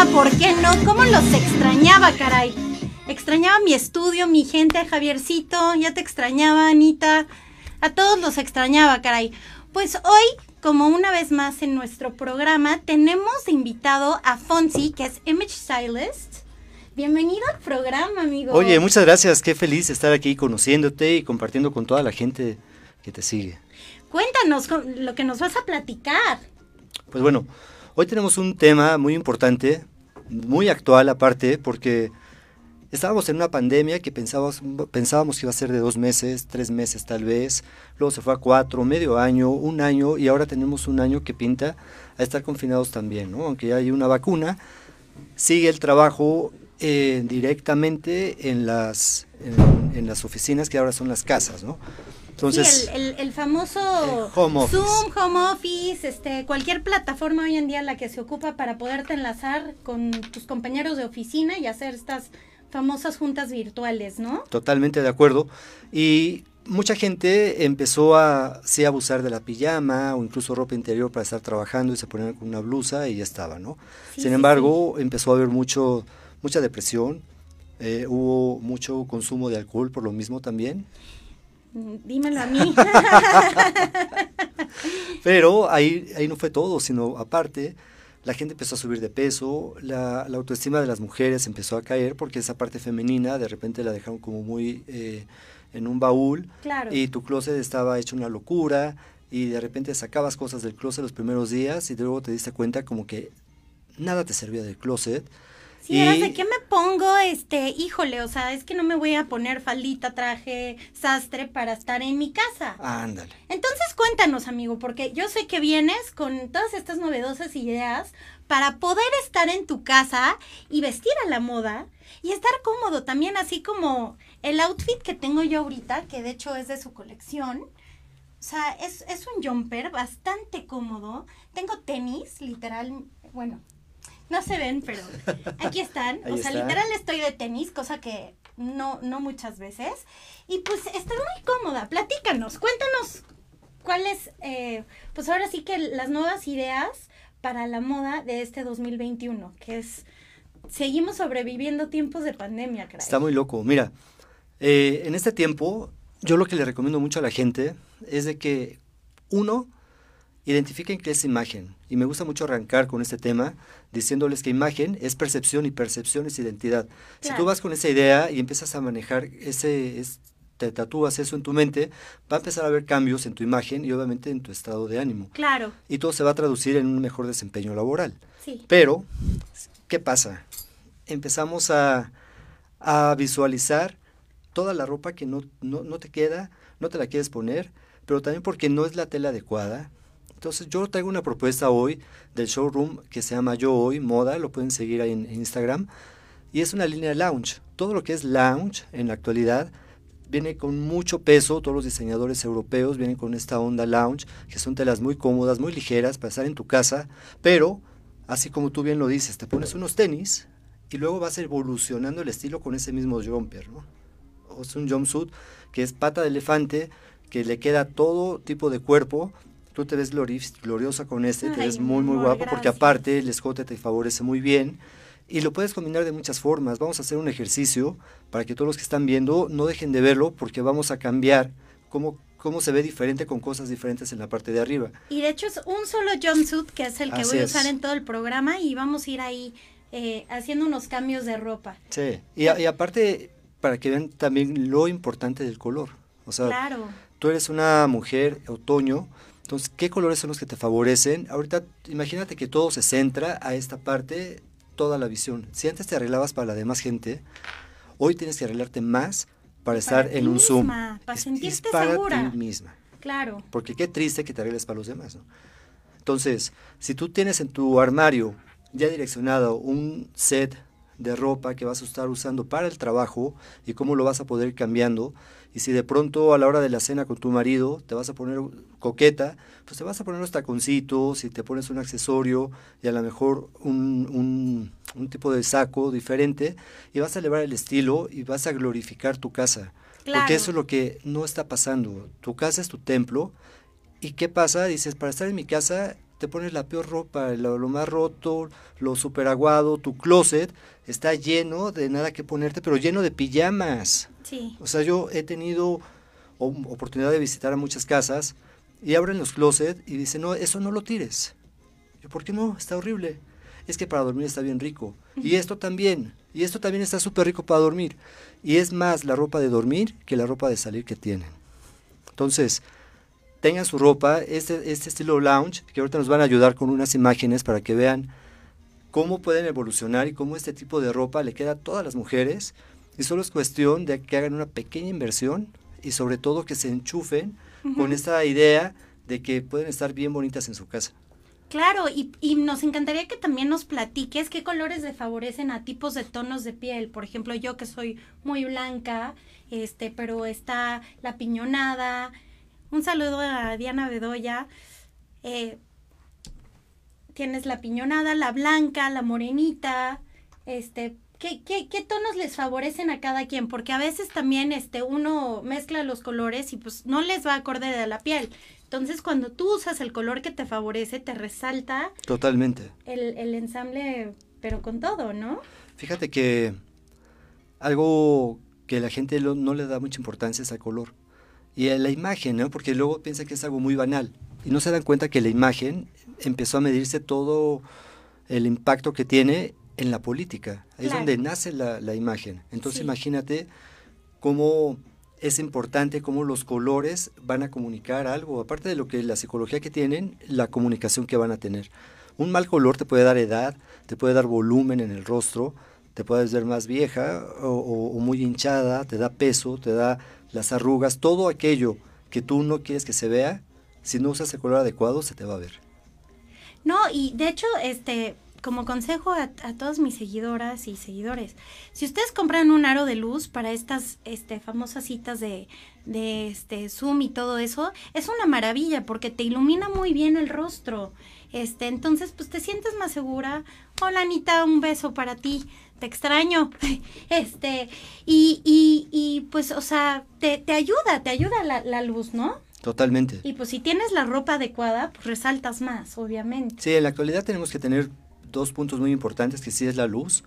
programa, ¿por qué no? ¿Cómo los extrañaba, caray? Extrañaba mi estudio, mi gente, Javiercito, ya te extrañaba, Anita. A todos los extrañaba, caray. Pues hoy, como una vez más en nuestro programa, tenemos invitado a Fonsi, que es Image Stylist. Bienvenido al programa, amigo. Oye, muchas gracias, qué feliz estar aquí conociéndote y compartiendo con toda la gente que te sigue. Cuéntanos lo que nos vas a platicar. Pues bueno, hoy tenemos un tema muy importante, muy actual aparte, porque estábamos en una pandemia que pensábamos, pensábamos que iba a ser de dos meses, tres meses tal vez, luego se fue a cuatro, medio año, un año, y ahora tenemos un año que pinta a estar confinados también, ¿no? Aunque ya hay una vacuna, sigue el trabajo eh, directamente en las, en, las oficinas que ahora son las casas, ¿no? Entonces, sí, el, famoso home Zoom, home office, este, cualquier plataforma hoy en día la que se ocupa para poderte enlazar con tus compañeros de oficina y hacer estas famosas juntas virtuales, ¿no? Totalmente de acuerdo. Y mucha gente empezó a sí, abusar de la pijama o incluso ropa interior para estar trabajando y se ponían con una blusa y ya estaba, ¿no? Sin embargo, empezó a haber mucho, mucha depresión, eh, hubo mucho consumo de alcohol por lo mismo también. Dímelo a mí. Pero ahí, ahí no fue todo, sino aparte la gente empezó a subir de peso, la, autoestima de las mujeres empezó a caer porque esa parte femenina de repente la dejaron como muy eh, en un baúl y tu closet estaba hecho una locura y de repente sacabas cosas del closet los primeros días y luego te diste cuenta como que nada te servía del closet Sí, y... de qué me pongo, este, híjole, o sea, es que no me voy a poner faldita, traje, sastre para estar en mi casa. Ándale. Entonces cuéntanos, amigo, porque yo sé que vienes con todas estas novedosas ideas para poder estar en tu casa y vestir a la moda y estar cómodo también, así como el outfit que tengo yo ahorita, que de hecho es de su colección. O sea, es, es un jumper bastante cómodo. Tengo tenis, literal, bueno, no se ven, pero aquí están. o sea, literal estoy de tenis, cosa que no, no muchas veces. Y pues estoy muy cómoda. Platícanos, cuéntanos cuáles, eh, pues ahora sí que las nuevas ideas para la moda de este 2021, que es, seguimos sobreviviendo tiempos de pandemia, creo. Está muy loco. Mira, eh, en este tiempo, yo lo que le recomiendo mucho a la gente es de que, uno, identifiquen qué es imagen. Y me gusta mucho arrancar con este tema diciéndoles que imagen es percepción y percepción es identidad. Si tú vas con esa idea y empiezas a manejar ese, te tatúas eso en tu mente, va a empezar a haber cambios en tu imagen y obviamente en tu estado de ánimo. Claro. Y todo se va a traducir en un mejor desempeño laboral. Sí. Pero, ¿qué pasa? Empezamos a, a visualizar toda la ropa que no, no, no te queda, no te la quieres poner, pero también porque no es la tela adecuada, entonces yo traigo una propuesta hoy del showroom que se llama Yo Hoy Moda, lo pueden seguir ahí en, Instagram, y es una línea lounge. Todo lo que es lounge en la actualidad viene con mucho peso, todos los diseñadores europeos vienen con esta onda lounge, que son telas muy cómodas, muy ligeras para estar en tu casa, pero así como tú bien lo dices, te pones unos tenis y luego vas evolucionando el estilo con ese mismo jumper, ¿no? O es un jumpsuit que es pata de elefante, que le queda todo tipo de cuerpo, tú te ves gloriosa con este, te ves muy, muy guapo, porque aparte el escote te favorece muy bien y lo puedes combinar de muchas formas. Vamos a hacer un ejercicio para que todos los que están viendo no dejen de verlo, porque vamos a cambiar cómo, cómo se ve diferente con cosas diferentes en la parte de arriba. Y de hecho es un solo jumpsuit que es el que voy a usar en todo el programa y vamos a ir ahí eh, haciendo unos cambios de ropa. Sí, y, y, aparte para que vean también lo importante del color. O sea, claro. tú eres una mujer otoño, entonces, ¿qué colores son los que te favorecen? Ahorita, imagínate que todo se centra a esta parte, toda la visión. Si antes te arreglabas para la demás gente, hoy tienes que arreglarte más para, estar en un Zoom. Para sentirte para ti misma. Claro. Porque qué triste que te arregles para los demás, ¿no? Entonces, si tú tienes en tu armario ya direccionado un set de ropa que vas a estar usando para el trabajo y cómo lo vas a poder ir cambiando, y si de pronto a la hora de la cena con tu marido te vas a poner coqueta, pues te vas a poner unos taconcitos, si te pones un accesorio y a lo mejor un, un, tipo de saco diferente y vas a elevar el estilo y vas a glorificar tu casa. Porque eso es lo que no está pasando. Tu casa es tu templo. ¿Y qué pasa? Dices, para estar en mi casa te pones la peor ropa, lo, más roto, lo super aguado, tu closet está lleno de nada que ponerte, pero lleno de pijamas. Sí. O sea, yo he tenido oportunidad de visitar a muchas casas y abren los closets y dicen, no, eso no lo tires. Yo, ¿por qué no? Está horrible. Es que para dormir está bien rico. Y esto también. Y esto también está súper rico para dormir. Y es más la ropa de dormir que la ropa de salir que tienen. Entonces, tengan su ropa, este, este estilo lounge, que ahorita nos van a ayudar con unas imágenes para que vean cómo pueden evolucionar y cómo este tipo de ropa le queda a todas las mujeres. Y solo es cuestión de que hagan una pequeña inversión y sobre todo que se enchufen con esta idea de que pueden estar bien bonitas en su casa. Claro, y, y, nos encantaría que también nos platiques qué colores le favorecen a tipos de tonos de piel. Por ejemplo, yo que soy muy blanca, este, pero está la piñonada. Un saludo a Diana Bedoya. Eh, tienes la piñonada, la blanca, la morenita, este, ¿qué, qué, qué tonos les favorecen a cada quien? Porque a veces también este, uno mezcla los colores y pues no les va acorde de la piel. Entonces, cuando tú usas el color que te favorece, te resalta. Totalmente. El, el ensamble, pero con todo, ¿no? Fíjate que algo que la gente no le da mucha importancia es al color. Y a la imagen, ¿no? Porque luego piensa que es algo muy banal. Y no se dan cuenta que la imagen empezó a medirse todo el impacto que tiene en la política. Ahí es donde nace la, la imagen. Entonces imagínate cómo es importante cómo los colores van a comunicar algo, aparte de lo que la psicología que tienen, la comunicación que van a tener. Un mal color te puede dar edad, te puede dar volumen en el rostro, te puedes ver más vieja o, muy hinchada, te da peso, te da las arrugas, todo aquello que tú no quieres que se vea, si no usas el color adecuado se te va a ver. No, y de hecho, este, como consejo a, todas mis seguidoras y seguidores, si ustedes compran un aro de luz para estas este, famosas citas de, de este, Zoom y todo eso, es una maravilla porque te ilumina muy bien el rostro. Este, entonces, pues te sientes más segura. Hola Anita, un beso para ti. Te extraño. Este, y, y, y pues, o sea, te, te ayuda, te ayuda la, la luz, ¿no? Totalmente. Y pues si tienes la ropa adecuada, pues resaltas más, obviamente. Sí, en la actualidad tenemos que tener dos puntos muy importantes, que sí es la luz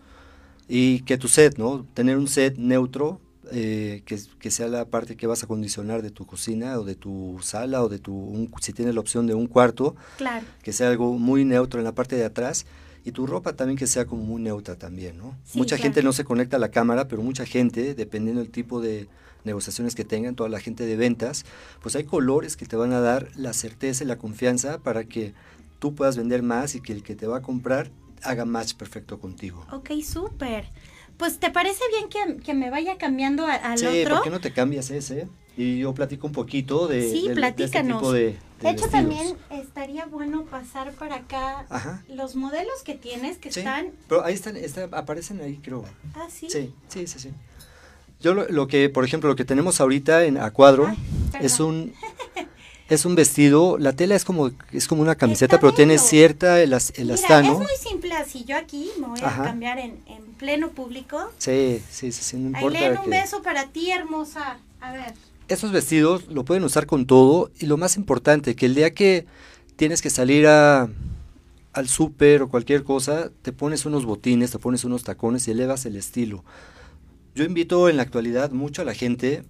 y que tu set, ¿no? Tener un set neutro, eh, que, que, sea la parte que vas a condicionar de tu cocina o de tu sala o de tu, si tienes la opción de un cuarto, claro. que sea algo muy neutro en la parte de atrás y tu ropa también que sea como muy neutra también, ¿no? mucha gente no se conecta a la cámara, pero mucha gente, dependiendo del tipo de negociaciones que tengan, toda la gente de ventas, pues hay colores que te van a dar la certeza y la confianza para que tú puedas vender más y que el que te va a comprar haga match perfecto contigo. Ok, súper. Pues, ¿te parece bien que, me vaya cambiando al sí, otro? Sí, ¿por qué no te cambias ese? Y yo platico un poquito de, sí, de, de este tipo de, de, hecho, también estaría bueno pasar para acá los modelos que tienes que están... pero ahí están, aparecen ahí, creo. Ah, ¿sí? Sí, sí, sí, sí. Yo lo, que, por ejemplo, lo que tenemos ahorita en a cuadro es un es un vestido, la tela es como es como una camiseta, pero tiene cierta elastano. es muy simple así. Yo aquí me voy a cambiar en, en, pleno público. Sí, sí, sí, no importa. Ailén, un beso para ti, hermosa. A ver. Estos vestidos lo pueden usar con todo y lo más importante, que el día que tienes que salir a, al súper o cualquier cosa, te pones unos botines, te pones unos tacones y elevas el estilo. Yo invito en la actualidad mucho a la gente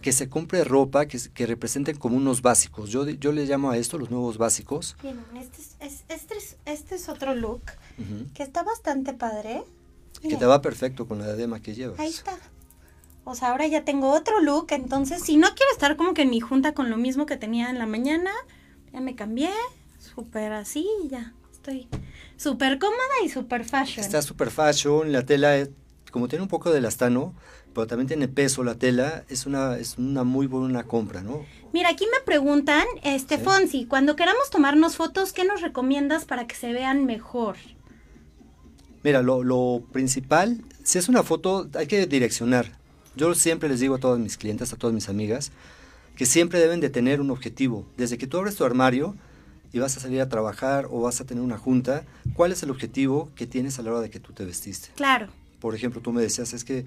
que se compre ropa que, que, representen como unos básicos. Yo, yo le llamo a esto los nuevos básicos. este, es, este, este, es, otro look que está bastante padre. Que te va perfecto con la diadema que llevas. Ahí está. O sea, ahora ya tengo otro look, entonces si no quiero estar como que en mi junta con lo mismo que tenía en la mañana, ya me cambié, súper así, ya estoy súper cómoda y súper fashion. Está súper fashion, la tela es como tiene un poco de elastano, pero también tiene peso la tela, es una, es una muy buena compra, ¿no? Mira, aquí me preguntan, este Fonsi, cuando queramos tomarnos fotos, ¿qué nos recomiendas para que se vean mejor? Mira, lo, lo principal, si es una foto, hay que direccionar. Yo siempre les digo a todas mis clientes, a todas mis amigas, que siempre deben de tener un objetivo. Desde que tú abres tu armario y vas a salir a trabajar o vas a tener una junta, ¿cuál es el objetivo que tienes a la hora de que tú te vestiste? Claro. Por ejemplo, tú me decías, es que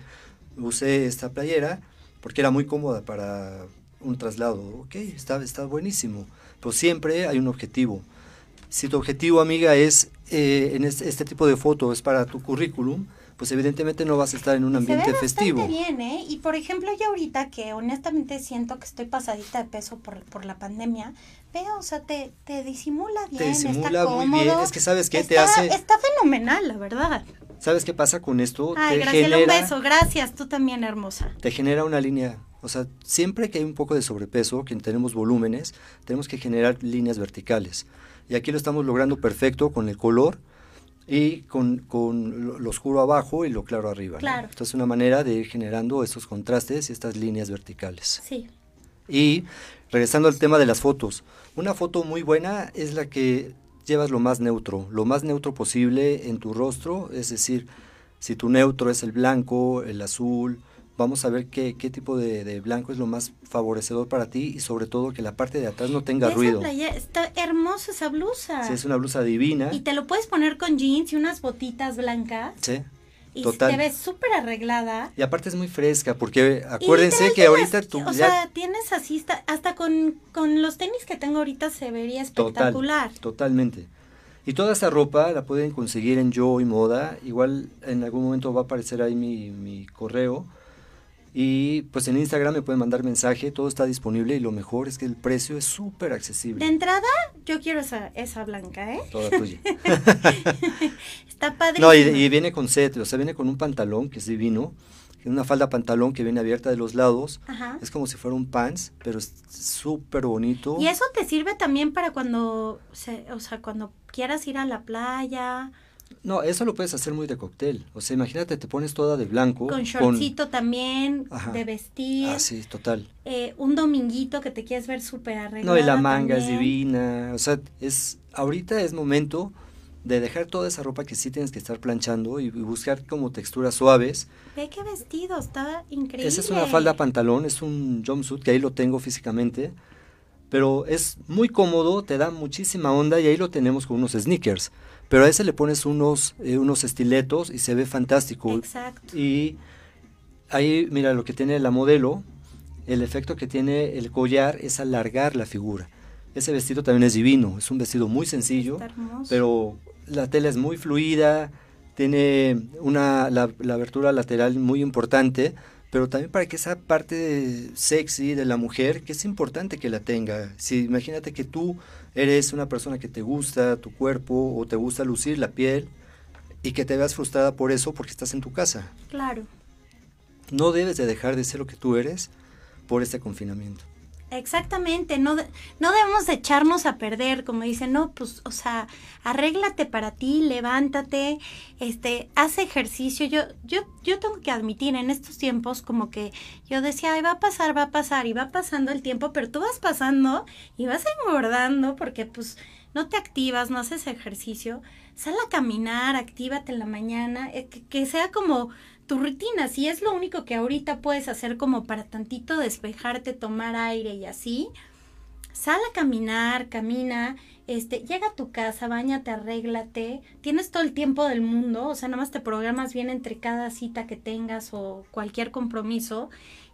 usé esta playera porque era muy cómoda para un traslado. Ok, está, está buenísimo. Pero siempre hay un objetivo. Si tu objetivo, amiga, es eh, en este, este, tipo de foto, es para tu currículum, pues evidentemente no vas a estar en un ambiente se ve festivo. bien, ¿eh? Y por ejemplo, yo ahorita que honestamente siento que estoy pasadita de peso por, por la pandemia, veo, o sea, te, te disimula bien, te disimula muy bien, es que sabes qué te hace... Está fenomenal, la verdad. ¿Sabes qué pasa con esto? Ay, Graciela, un beso, gracias, tú también, hermosa. Te genera una línea, o sea, siempre que hay un poco de sobrepeso, que tenemos volúmenes, tenemos que generar líneas verticales. Y aquí lo estamos logrando perfecto con el color y con, con lo, oscuro abajo y lo claro arriba. Claro. Entonces, es una manera de ir generando estos contrastes y estas líneas verticales. Sí. Y regresando al tema de las fotos, una foto muy buena es la que llevas lo más neutro, lo más neutro posible en tu rostro, es decir, si tu neutro es el blanco, el azul, vamos a ver qué, qué tipo de, blanco es lo más favorecedor para ti y sobre todo que la parte de atrás no tenga ruido. está hermosa esa blusa. Sí, es una blusa divina. Y te lo puedes poner con jeans y unas botitas blancas. Sí. Y te ves súper arreglada. Y aparte es muy fresca, porque acuérdense que ahorita tú... O sea, tienes así, hasta con, con, los tenis que tengo ahorita se vería espectacular. totalmente. Y toda esta ropa la pueden conseguir en Yo y Moda. Igual en algún momento va a aparecer ahí mi, mi correo y pues en Instagram me pueden mandar mensaje, todo está disponible y lo mejor es que el precio es súper accesible. De entrada, yo quiero esa, esa blanca, ¿eh? Toda tuya. está padre. No, y, viene con set, o sea, viene con un pantalón que es divino, una falda pantalón que viene abierta de los lados. Es como si fuera un pants, pero es súper bonito. Y eso te sirve también para cuando, o sea, cuando quieras ir a la playa no, eso lo puedes hacer muy de cóctel. O sea, imagínate, te pones toda de blanco. Con shortcito también, de vestir. Ah, sí, total. Eh, un dominguito que te quieres ver súper arreglada. No, y la manga es divina. O sea, es, ahorita es momento de dejar toda esa ropa que sí tienes que estar planchando y, buscar como texturas suaves. Ve qué vestido, está increíble. Esa es una falda pantalón, es un jumpsuit que ahí lo tengo físicamente pero es muy cómodo, te da muchísima onda y ahí lo tenemos con unos sneakers. Pero a ese le pones unos, eh, unos estiletos y se ve fantástico. Exacto. Y ahí, mira, lo que tiene la modelo, el efecto que tiene el collar es alargar la figura. Ese vestido también es divino, es un vestido muy sencillo, pero la tela es muy fluida, tiene una, la, la abertura lateral muy importante, pero también para que esa parte sexy de la mujer, que es importante que la tenga. Si imagínate que tú eres una persona que te gusta tu cuerpo o te gusta lucir la piel y que te veas frustrada por eso porque estás en tu casa. Claro. No debes de dejar de ser lo que tú eres por este confinamiento. Exactamente, no, no debemos echarnos a perder, como dicen, no, pues, o sea, arréglate para ti, levántate, este, haz ejercicio. Yo, yo, yo tengo que admitir en estos tiempos como que yo decía, Ay, va a pasar, va a pasar, y va pasando el tiempo, pero tú vas pasando y vas engordando porque pues no te activas, no haces ejercicio, sal a caminar, actívate en la mañana, eh, que sea como tu rutina, si es lo único que ahorita puedes hacer como para tantito despejarte, tomar aire y así, sal a caminar, camina, este, llega a tu casa, bañate, arréglate, tienes todo el tiempo del mundo, o sea, nada más te programas bien entre cada cita que tengas o cualquier compromiso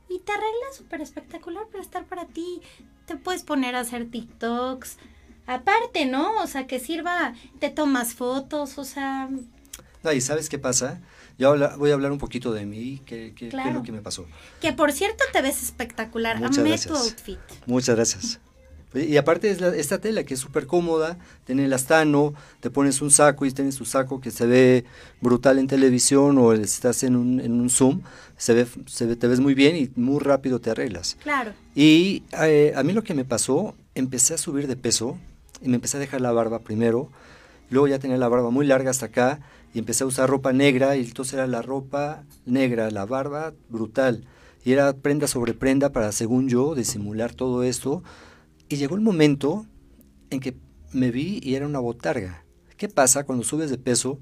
y te arreglas súper espectacular para estar para ti. Te puedes poner a hacer TikToks, aparte, ¿no? O sea, que sirva, te tomas fotos, o sea... No, y ¿sabes qué pasa? Yo voy a hablar un poquito de mí, qué, qué, es lo que me pasó. Que por cierto te ves espectacular. Muchas Amé tu outfit. Muchas gracias. Y aparte es esta tela que es súper cómoda, tiene el astano, te pones un saco y tienes tu saco que se ve brutal en televisión o estás en un, en un Zoom, se ve, se ve, te ves muy bien y muy rápido te arreglas. Claro. Y eh, a mí lo que me pasó, empecé a subir de peso y me empecé a dejar la barba primero, luego ya tenía la barba muy larga hasta acá y empecé a usar ropa negra y entonces era la ropa negra, la barba brutal. Y era prenda sobre prenda para, según yo, disimular todo esto. Y llegó el momento en que me vi y era una botarga. ¿Qué pasa cuando subes de peso?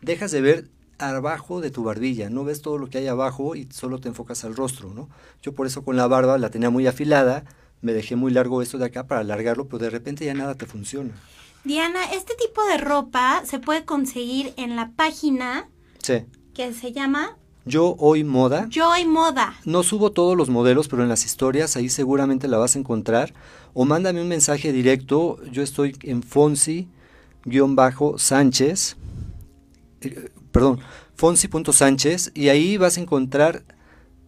Dejas de ver abajo de tu barbilla, no ves todo lo que hay abajo y solo te enfocas al rostro, ¿no? Yo por eso con la barba la tenía muy afilada, me dejé muy largo esto de acá para alargarlo, pero de repente ya nada te funciona. Diana, este tipo de ropa se puede conseguir en la página sí. que se llama Yo Hoy Moda. Yo Hoy Moda. No subo todos los modelos, pero en las historias ahí seguramente la vas a encontrar. O mándame un mensaje directo. Yo estoy en Fonsi Fonsi-Sánchez, eh, perdón, Fonsi.Sánchez, y ahí vas a encontrar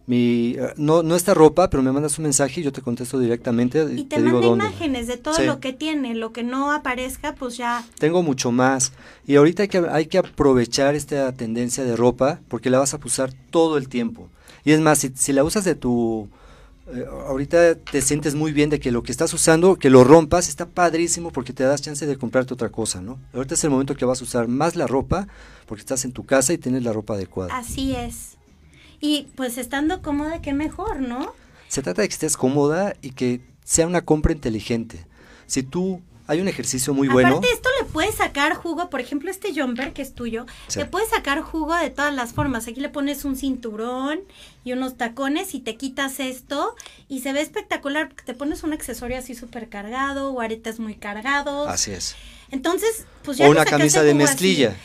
mi eh, no no esta ropa, pero me mandas un mensaje y yo te contesto directamente y te, digo dónde. imágenes de todo lo que tiene, lo que no aparezca, pues ya. Tengo mucho más y ahorita hay que hay que aprovechar esta tendencia de ropa porque la vas a usar todo el tiempo. Y es más, si, si la usas de tu eh, ahorita te sientes muy bien de que lo que estás usando, que lo rompas, está padrísimo porque te das chance de comprarte otra cosa, ¿no? Ahorita es el momento que vas a usar más la ropa porque estás en tu casa y tienes la ropa adecuada. Así es. Y pues estando cómoda, qué mejor, ¿no? Se trata de que estés cómoda y que sea una compra inteligente. Si tú hay un ejercicio muy bueno. Aparte, esto le puedes sacar jugo, por ejemplo, este jumper que es tuyo, le puedes sacar jugo de todas las formas. Aquí le pones un cinturón y unos tacones y te quitas esto y se ve espectacular porque te pones un accesorio así súper cargado o aretes muy cargados. Así es. Entonces, pues ya. O una camisa de mezclilla.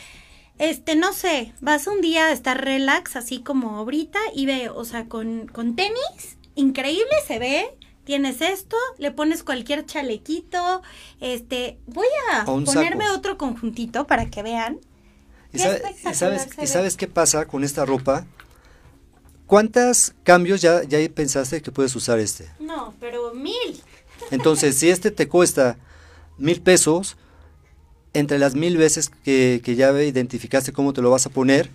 Este, no sé, vas un día a estar relax, así como ahorita, y ve, o sea, con, con tenis, increíble se ve, tienes esto, le pones cualquier chalequito, este, voy a ponerme otro conjuntito para que vean. ¿Y, sabes, ¿y sabes qué pasa con esta ropa? ¿Cuántos cambios ya, ya pensaste que puedes usar este? No, pero mil. Entonces, si este te cuesta mil pesos, entre las mil veces que, que ya identificaste cómo te lo vas a poner,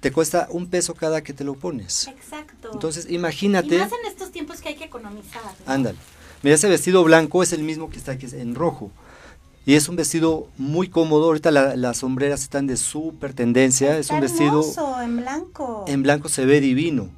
te cuesta un peso cada que te lo pones. Exacto. Entonces, imagínate. Y más en estos tiempos que hay que economizar. Ándale. Mira, ese vestido blanco es el mismo que está aquí en rojo. Y es un vestido muy cómodo. Ahorita las sombreras están de súper tendencia. es un vestido. en blanco. En blanco se ve divino.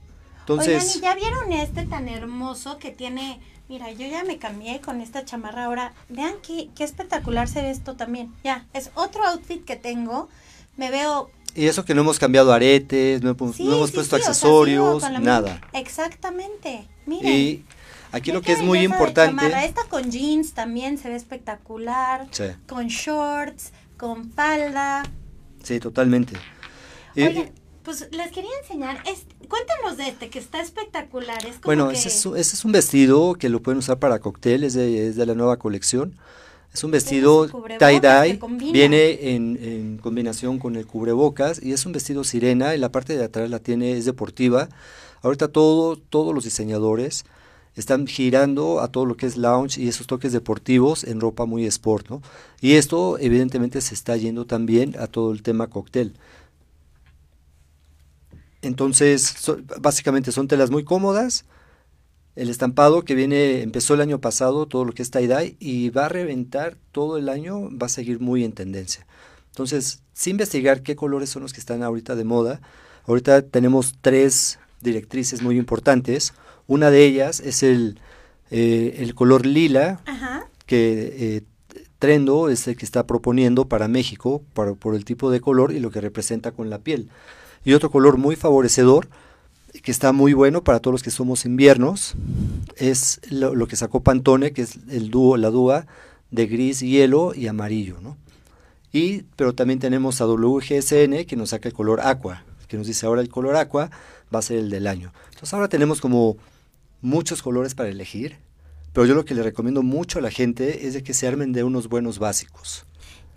Entonces. Oigan, ¿y ya vieron este tan hermoso que tiene Mira, yo ya me cambié con esta chamarra ahora. Vean qué, qué espectacular se ve esto también. Ya, es otro outfit que tengo. Me veo... Y eso que no hemos cambiado aretes, no, hemos puesto accesorios, nada. Exactamente. Miren. Y aquí lo que es muy importante... Esta con jeans también se ve espectacular. Sí. Con shorts, con falda. Sí, totalmente. Oye, pues les quería enseñar, cuéntanos de este, que está espectacular. bueno, ese, es, un vestido que lo pueden usar para cóctel, es de, la nueva colección. Es un vestido tie-dye, viene en, combinación con el cubrebocas y es un vestido sirena y la parte de atrás la tiene, es deportiva. Ahorita todo, todos los diseñadores están girando a todo lo que es lounge y esos toques deportivos en ropa muy sport, ¿no? Y esto evidentemente se está yendo también a todo el tema cóctel. Entonces, básicamente son telas muy cómodas. El estampado que viene, empezó el año pasado, todo lo que es tie-dye, y va a reventar todo el año, va a seguir muy en tendencia. Entonces, sin investigar qué colores son los que están ahorita de moda, ahorita tenemos tres directrices muy importantes. Una de ellas es el, eh, el color lila, que eh, Trendo es el que está proponiendo para México, para, por el tipo de color y lo que representa con la piel. Y otro color muy favorecedor, que está muy bueno para todos los que somos inviernos, es lo, que sacó Pantone, que es el dúo, la dúa de gris, hielo y amarillo, ¿no? Y, pero también tenemos a WGSN que nos saca el color aqua, que nos dice ahora el color aqua va a ser el del año. Entonces ahora tenemos como muchos colores para elegir, pero yo lo que le recomiendo mucho a la gente es de que se armen de unos buenos básicos.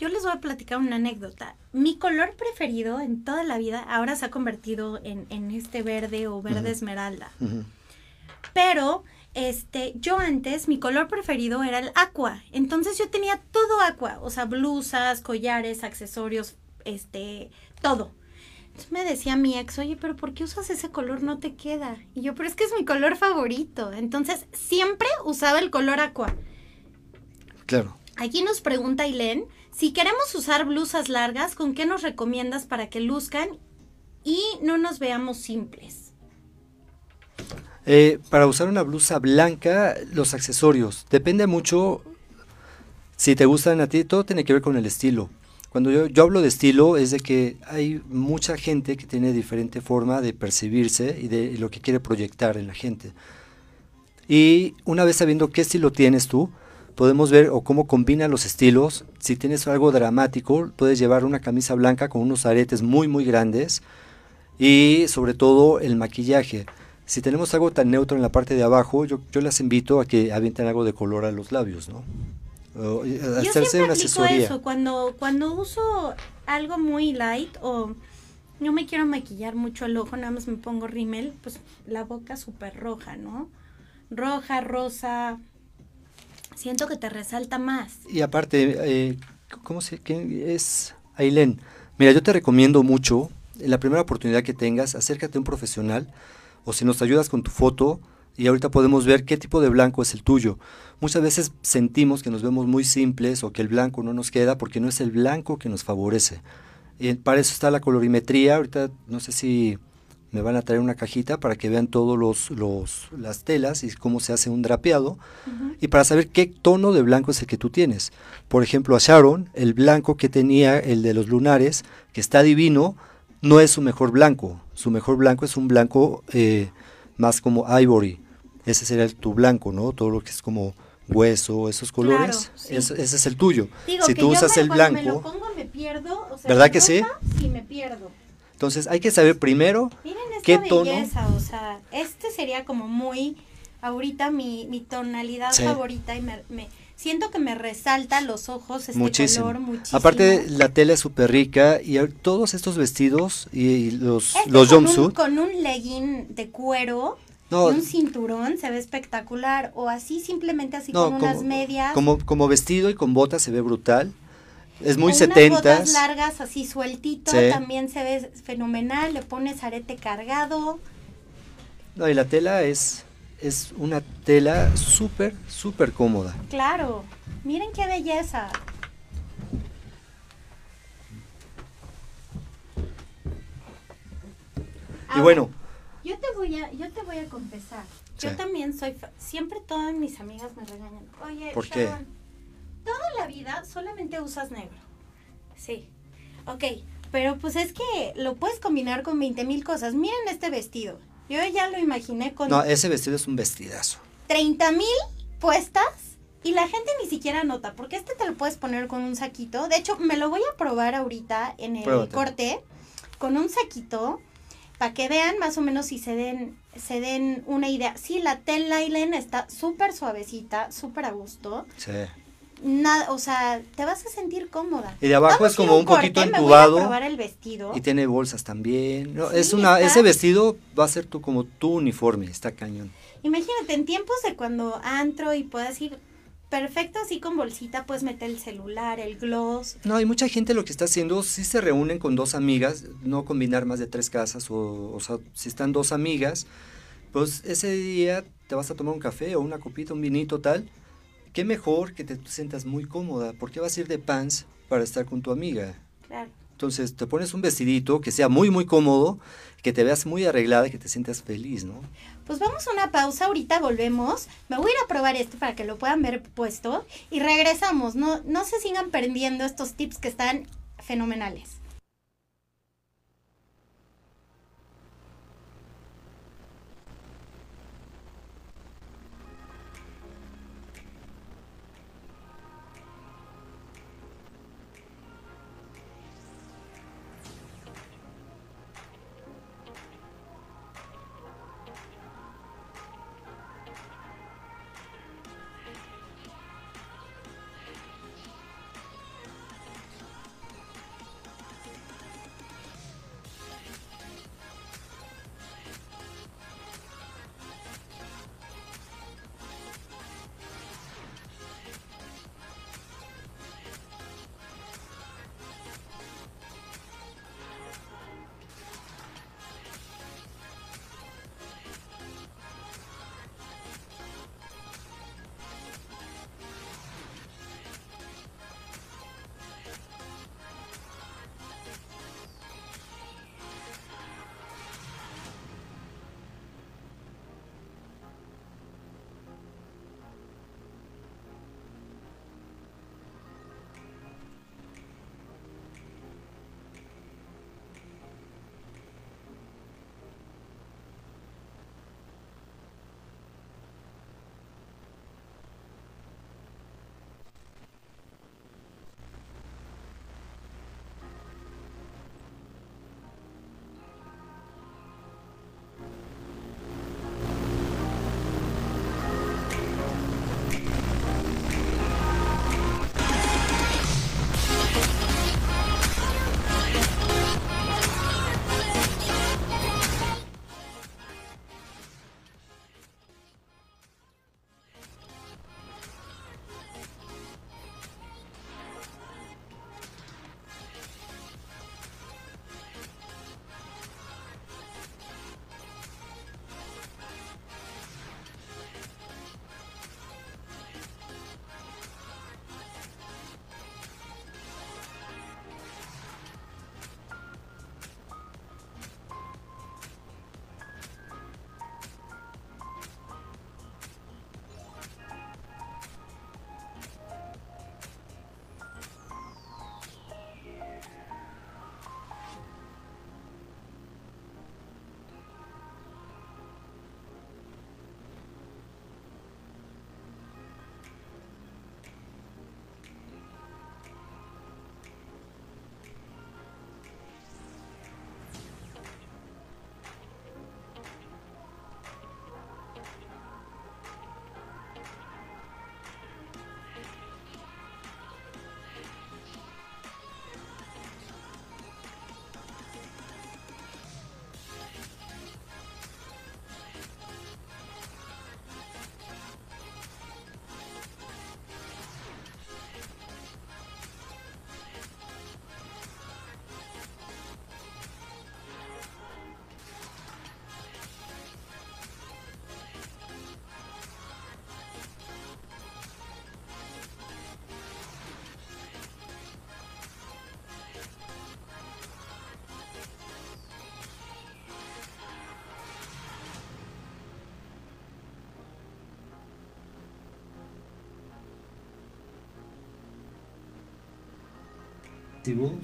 Yo les voy a platicar una anécdota. Mi color preferido en toda la vida ahora se ha convertido en, este verde o verde esmeralda. Pero este, yo antes, mi color preferido era el aqua. Entonces yo tenía todo aqua, o sea, blusas, collares, accesorios, este, todo. Entonces me decía mi ex, oye, pero ¿por qué usas ese color? No te queda. Y yo, pero es que es mi color favorito. Entonces siempre usaba el color aqua. Claro. Aquí nos pregunta Ailén si queremos usar blusas largas, ¿con qué nos recomiendas para que luzcan y no nos veamos simples? Eh, para usar una blusa blanca, los accesorios. Depende mucho si te gustan a ti, todo tiene que ver con el estilo. Cuando yo, yo, hablo de estilo es de que hay mucha gente que tiene diferente forma de percibirse y de lo que quiere proyectar en la gente. Y una vez sabiendo qué estilo tienes tú, podemos ver o cómo combina los estilos. Si tienes algo dramático, puedes llevar una camisa blanca con unos aretes muy muy grandes y sobre todo el maquillaje. Si tenemos algo tan neutro en la parte de abajo, yo, yo las invito a que avienten algo de color a los labios, ¿no? hacerse una asesoría. Eso, cuando, cuando uso algo muy light o no me quiero maquillar mucho el ojo, nada más me pongo rímel, pues la boca súper roja, ¿no? Roja, rosa. Siento que te resalta más. Y aparte, eh, ¿cómo se qué es? Ailén, mira, yo te recomiendo mucho, en la primera oportunidad que tengas, acércate a un profesional o si nos ayudas con tu foto y ahorita podemos ver qué tipo de blanco es el tuyo. Muchas veces sentimos que nos vemos muy simples o que el blanco no nos queda porque no es el blanco que nos favorece. Y para eso está la colorimetría. Ahorita no sé si me van a traer una cajita para que vean todos los, los las telas y cómo se hace un drapeado y para saber qué tono de blanco es el que tú tienes. Por ejemplo, a Sharon, el blanco que tenía el de los lunares, que está divino, no es su mejor blanco. Su mejor blanco es un blanco eh, más como ivory. Ese sería el, tu blanco, ¿no? Todo lo que es como hueso, esos colores, ese es el tuyo. si tú usas el blanco, me lo pongo me pierdo, ¿verdad que sí? Sí, me pierdo. Entonces hay que saber primero Miren esta qué belleza, o sea, este sería como muy ahorita mi, mi tonalidad favorita y me, siento que me resalta los ojos este muchísimo. color muchísimo. Aparte la tela es súper rica y todos estos vestidos y, los este los jumpsuit con un legging de cuero un cinturón se ve espectacular o así simplemente así con unas medias. Como, como vestido y con botas se ve brutal. Es muy setentas. Unas botas largas así sueltito también se ve fenomenal. Le pones arete cargado. No, y la tela es, es una tela súper, súper cómoda. Claro. Miren qué belleza. y bueno, yo te voy a, yo te voy a confesar. Yo también soy, siempre todas mis amigas me regañan. Oye, ¿Por qué? Toda la vida solamente usas negro. Sí. Ok, pero pues es que lo puedes combinar con 20 mil cosas. Miren este vestido. Yo ya lo imaginé con... No, ese vestido es un vestidazo. 30 mil puestas y la gente ni siquiera nota, porque este te lo puedes poner con un saquito. De hecho, me lo voy a probar ahorita en el corte con un saquito para que vean más o menos si se den, se den una idea. Sí, la Tel Nylon está súper suavecita, súper a gusto. Sí. Nada, o sea, te vas a sentir cómoda. Y de abajo es como un, poquito entubado. Me voy a probar el vestido. Y tiene bolsas también. No, es una, ese vestido va a ser tu, como tu uniforme, está cañón. Imagínate, en tiempos de cuando antro y puedas ir perfecto así con bolsita, puedes meter el celular, el gloss. No, hay mucha gente lo que está haciendo, si se reúnen con dos amigas, no combinar más de tres casas, o, o sea, si están dos amigas, pues ese día te vas a tomar un café o una copita, un vinito tal, qué mejor que te sientas muy cómoda, porque vas a ir de pants para estar con tu amiga. Claro. Entonces te pones un vestidito que sea muy, muy cómodo, que te veas muy arreglada y que te sientas feliz, ¿no? Pues vamos a una pausa, ahorita volvemos. Me voy a ir a probar esto para que lo puedan ver puesto y regresamos. No, no se sigan perdiendo estos tips que están fenomenales.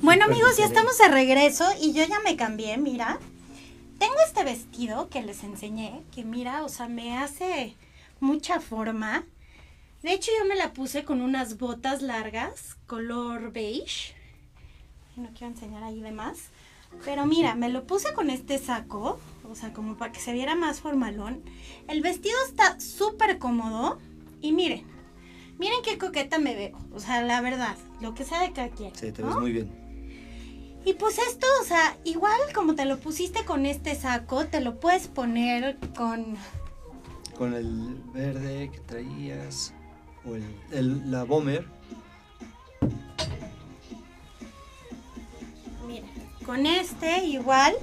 Bueno amigos, ya estamos de regreso y yo ya me cambié, mira. Tengo este vestido que les enseñé, que mira, o sea, me hace mucha forma. De hecho, yo me la puse con unas botas largas, color beige. No quiero enseñar ahí de más. Pero mira, me lo puse con este saco, o sea, como para que se viera más formalón. El vestido está súper cómodo. Y miren, miren qué coqueta me veo. O sea, la verdad, lo que sea de cada quien. Sí, te ves muy bien. Y pues esto, o sea, igual como te lo pusiste con este saco, te lo puedes poner con... Con el verde que traías, o el, la bomber. Mira, con este igual,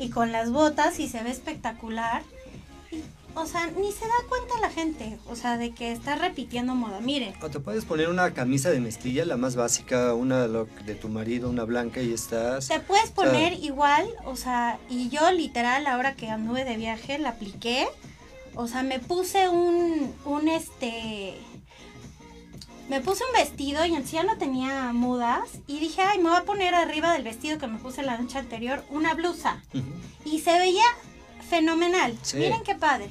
y con las botas, y se ve espectacular o sea, ni se da cuenta la gente, o sea, de que está repitiendo moda. Mire. O te puedes poner una camisa de mezclilla, la más básica, una de tu marido, una blanca y estás. Te puedes poner igual, o sea, y yo literal ahora que anduve de viaje la apliqué. O sea, me puse un, un este, me puse un vestido y en sí ya no tenía mudas y dije, ay, me voy a poner arriba del vestido que me puse la noche anterior una blusa. Y se veía fenomenal. Miren qué padre.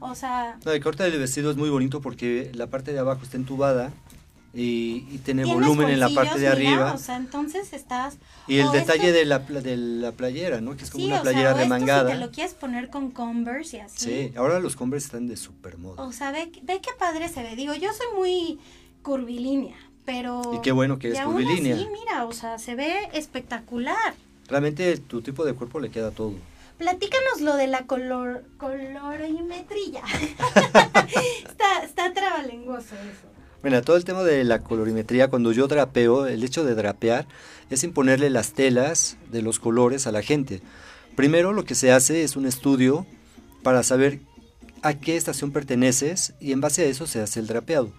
O sea... el corte del vestido es muy bonito porque la parte de abajo está entubada y, tiene volumen en la parte de arriba. O sea, entonces estás... Y el detalle de, la, de la playera, ¿no? Que es como una playera remangada. si te lo quieres poner con Converse y así. Sí, ahora los Converse están de super moda. O sea, ve, ve qué padre se ve. Digo, yo soy muy curvilínea, pero... Y qué bueno que es curvilínea. Sí, mira, o sea, se ve espectacular. Realmente tu tipo de cuerpo le queda todo. Platícanos lo de la color, colorimetría. está, está trabalenguoso eso. Bueno, todo el tema de la colorimetría, cuando yo drapeo, el hecho de drapear es imponerle las telas de los colores a la gente. Primero lo que se hace es un estudio para saber a qué estación perteneces y en base a eso se hace el drapeado.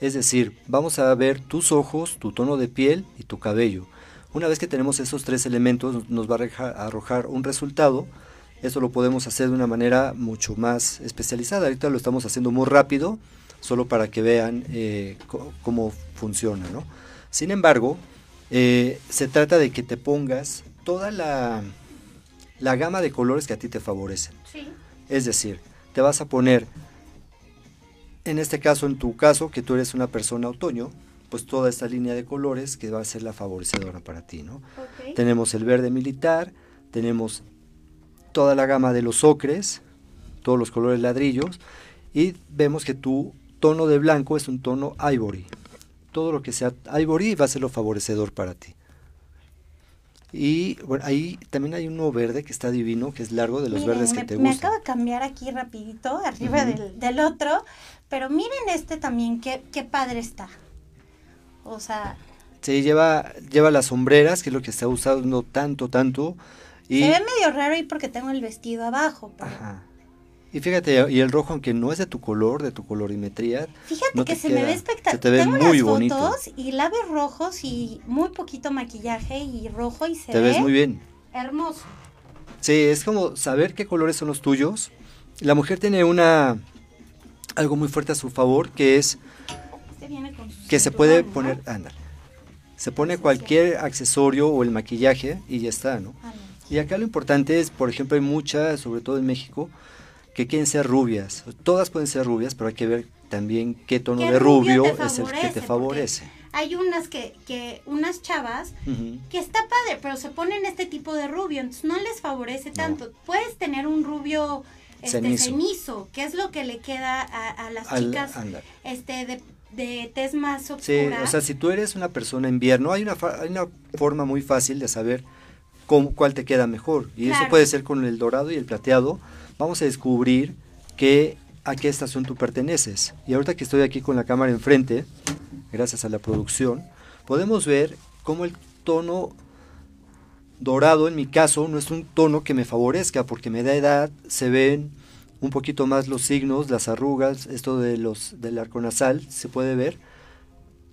Es decir, vamos a ver tus ojos, tu tono de piel y tu cabello. Una vez que tenemos esos tres elementos nos va a arrojar un resultado. Eso lo podemos hacer de una manera mucho más especializada. Ahorita lo estamos haciendo muy rápido, solo para que vean eh, cómo funciona. Sin embargo, eh, se trata de que te pongas toda la, la, gama de colores que a ti te favorecen. Es decir, te vas a poner, en este caso, en tu caso, que tú eres una persona otoño, pues toda esta línea de colores que va a ser la favorecedora para ti, ¿no? Tenemos el verde militar, tenemos toda la gama de los ocres, todos los colores ladrillos, y vemos que tu tono de blanco es un tono ivory. Todo lo que sea ivory va a ser lo favorecedor para ti. Y bueno, ahí también hay uno verde que está divino, que es largo de los verdes que te gustan. Me acabo de cambiar aquí rapidito, arriba del, del, otro, pero miren este también, qué, qué padre está. O sea... Sí, lleva, lleva las sombreras, que es lo que está usando tanto, tanto. Y... Se ve medio raro ahí porque tengo el vestido abajo. Ajá. Y fíjate, y el rojo, aunque no es de tu color, de tu colorimetría. Fíjate que se me ve espectacular. te ve muy las bonito. fotos y labios rojos y muy poquito maquillaje y rojo y se te ves muy bien. Hermoso. Sí, es como saber qué colores son los tuyos. La mujer tiene una algo muy fuerte a su favor que es que se puede poner, ándale, se pone cualquier accesorio o el maquillaje y ya está, ¿no? Y acá lo importante es, por ejemplo, hay muchas, sobre todo en México, que quieren ser rubias. Todas pueden ser rubias, pero hay que ver también qué tono de rubio, es el que te favorece. Hay unas que, que unas chavas que está padre, pero se ponen este tipo de rubio, entonces no les favorece tanto. Puedes tener un rubio este, cenizo. que es lo que le queda a, las chicas este, de, de tez más oscura. Sí, o sea, si tú eres una persona invierno, hay una, hay una forma muy fácil de saber cuál te queda mejor. Y eso puede ser con el dorado y el plateado. Vamos a descubrir que, a qué estación tú perteneces. Y ahorita que estoy aquí con la cámara enfrente, gracias a la producción, podemos ver cómo el tono dorado, en mi caso, no es un tono que me favorezca, porque me da edad, se ven un poquito más los signos, las arrugas, esto de los del arco nasal, se puede ver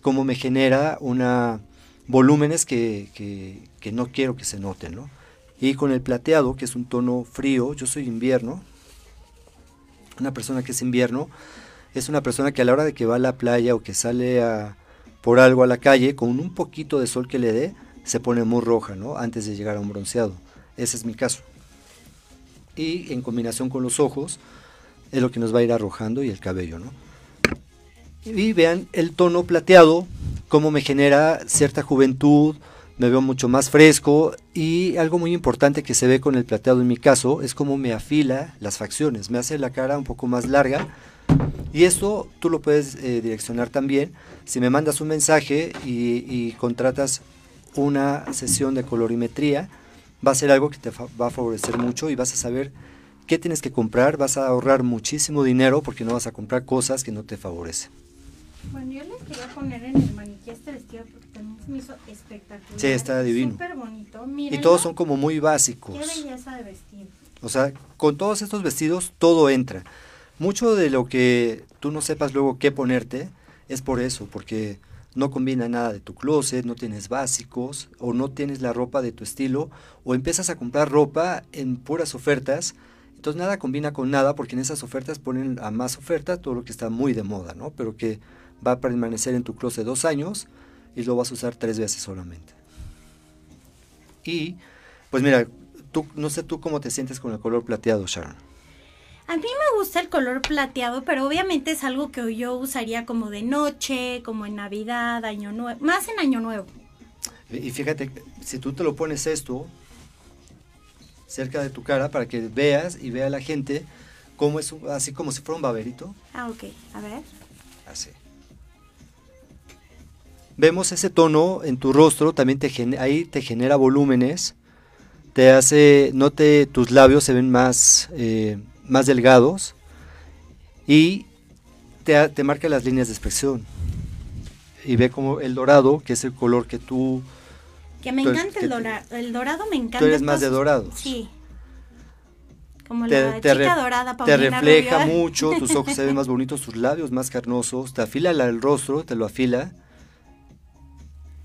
cómo me genera una volúmenes que, que, no quiero que se noten, ¿no? Y con el plateado, que es un tono frío, yo soy invierno, una persona que es invierno, es una persona que a la hora de que va a la playa o que sale a, por algo a la calle, con un poquito de sol que le dé, se pone muy roja, ¿no? Antes de llegar a un bronceado. Ese es mi caso. Y en combinación con los ojos, es lo que nos va a ir arrojando y el cabello, ¿no? Y vean el tono plateado, cómo me genera cierta juventud, me veo mucho más fresco. Y algo muy importante que se ve con el plateado en mi caso es cómo me afila las facciones, me hace la cara un poco más larga. Y esto tú lo puedes eh, direccionar también. Si me mandas un mensaje y, contratas una sesión de colorimetría, va a ser algo que te va a favorecer mucho y vas a saber qué tienes que comprar, vas a ahorrar muchísimo dinero porque no vas a comprar cosas que no te favorecen. Bueno, yo le quería poner en el maniquí este vestido porque también se me hizo espectacular. Sí, está divino. Súper bonito. y todos son como muy básicos. Qué belleza de vestido. O sea, con todos estos vestidos todo entra. Mucho de lo que tú no sepas luego qué ponerte es por eso, porque no combina nada de tu closet, no tienes básicos o no tienes la ropa de tu estilo o empiezas a comprar ropa en puras ofertas. Entonces nada combina con nada porque en esas ofertas ponen a más oferta todo lo que está muy de moda, ¿no? Pero que va a permanecer en tu closet dos años y lo vas a usar tres veces solamente. Y, pues mira, tú, no sé tú cómo te sientes con el color plateado, Sharon. A mí me gusta el color plateado, pero obviamente es algo que yo usaría como de noche, como en Navidad, Año Nuevo, más en Año Nuevo. Y fíjate, si tú te lo pones esto cerca de tu cara para que veas y vea la gente cómo es, así como si fuera un baberito. Ah, ok, a ver. Así. Vemos ese tono en tu rostro, también te ahí te genera volúmenes, te hace, no te, tus labios se ven más... Eh, más delgados y te, marca las líneas de expresión. Y ve como el dorado, que es el color que tú... Que me encanta el, dorado, el dorado me encanta. Tú eres más de dorado. Sí. Como la chica dorada, Te refleja mucho, tus ojos se ven más bonitos, tus labios más carnosos, te afila el rostro, te lo afila.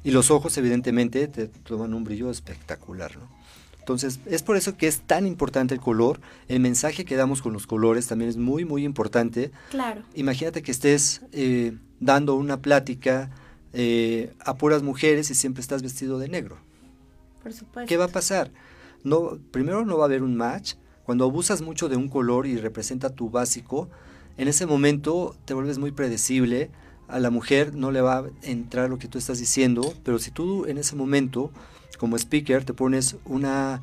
Y los ojos, evidentemente, te toman un brillo espectacular, ¿no? Entonces, es por eso que es tan importante el color. El mensaje que damos con los colores también es muy, muy importante. Claro. Imagínate que estés eh, dando una plática eh, a puras mujeres y siempre estás vestido de negro. Por supuesto. ¿Qué va a pasar? No, primero no va a haber un match. Cuando abusas mucho de un color y representa tu básico, en ese momento te vuelves muy predecible. A la mujer no le va a entrar lo que tú estás diciendo, pero si tú en ese momento como speaker te pones una,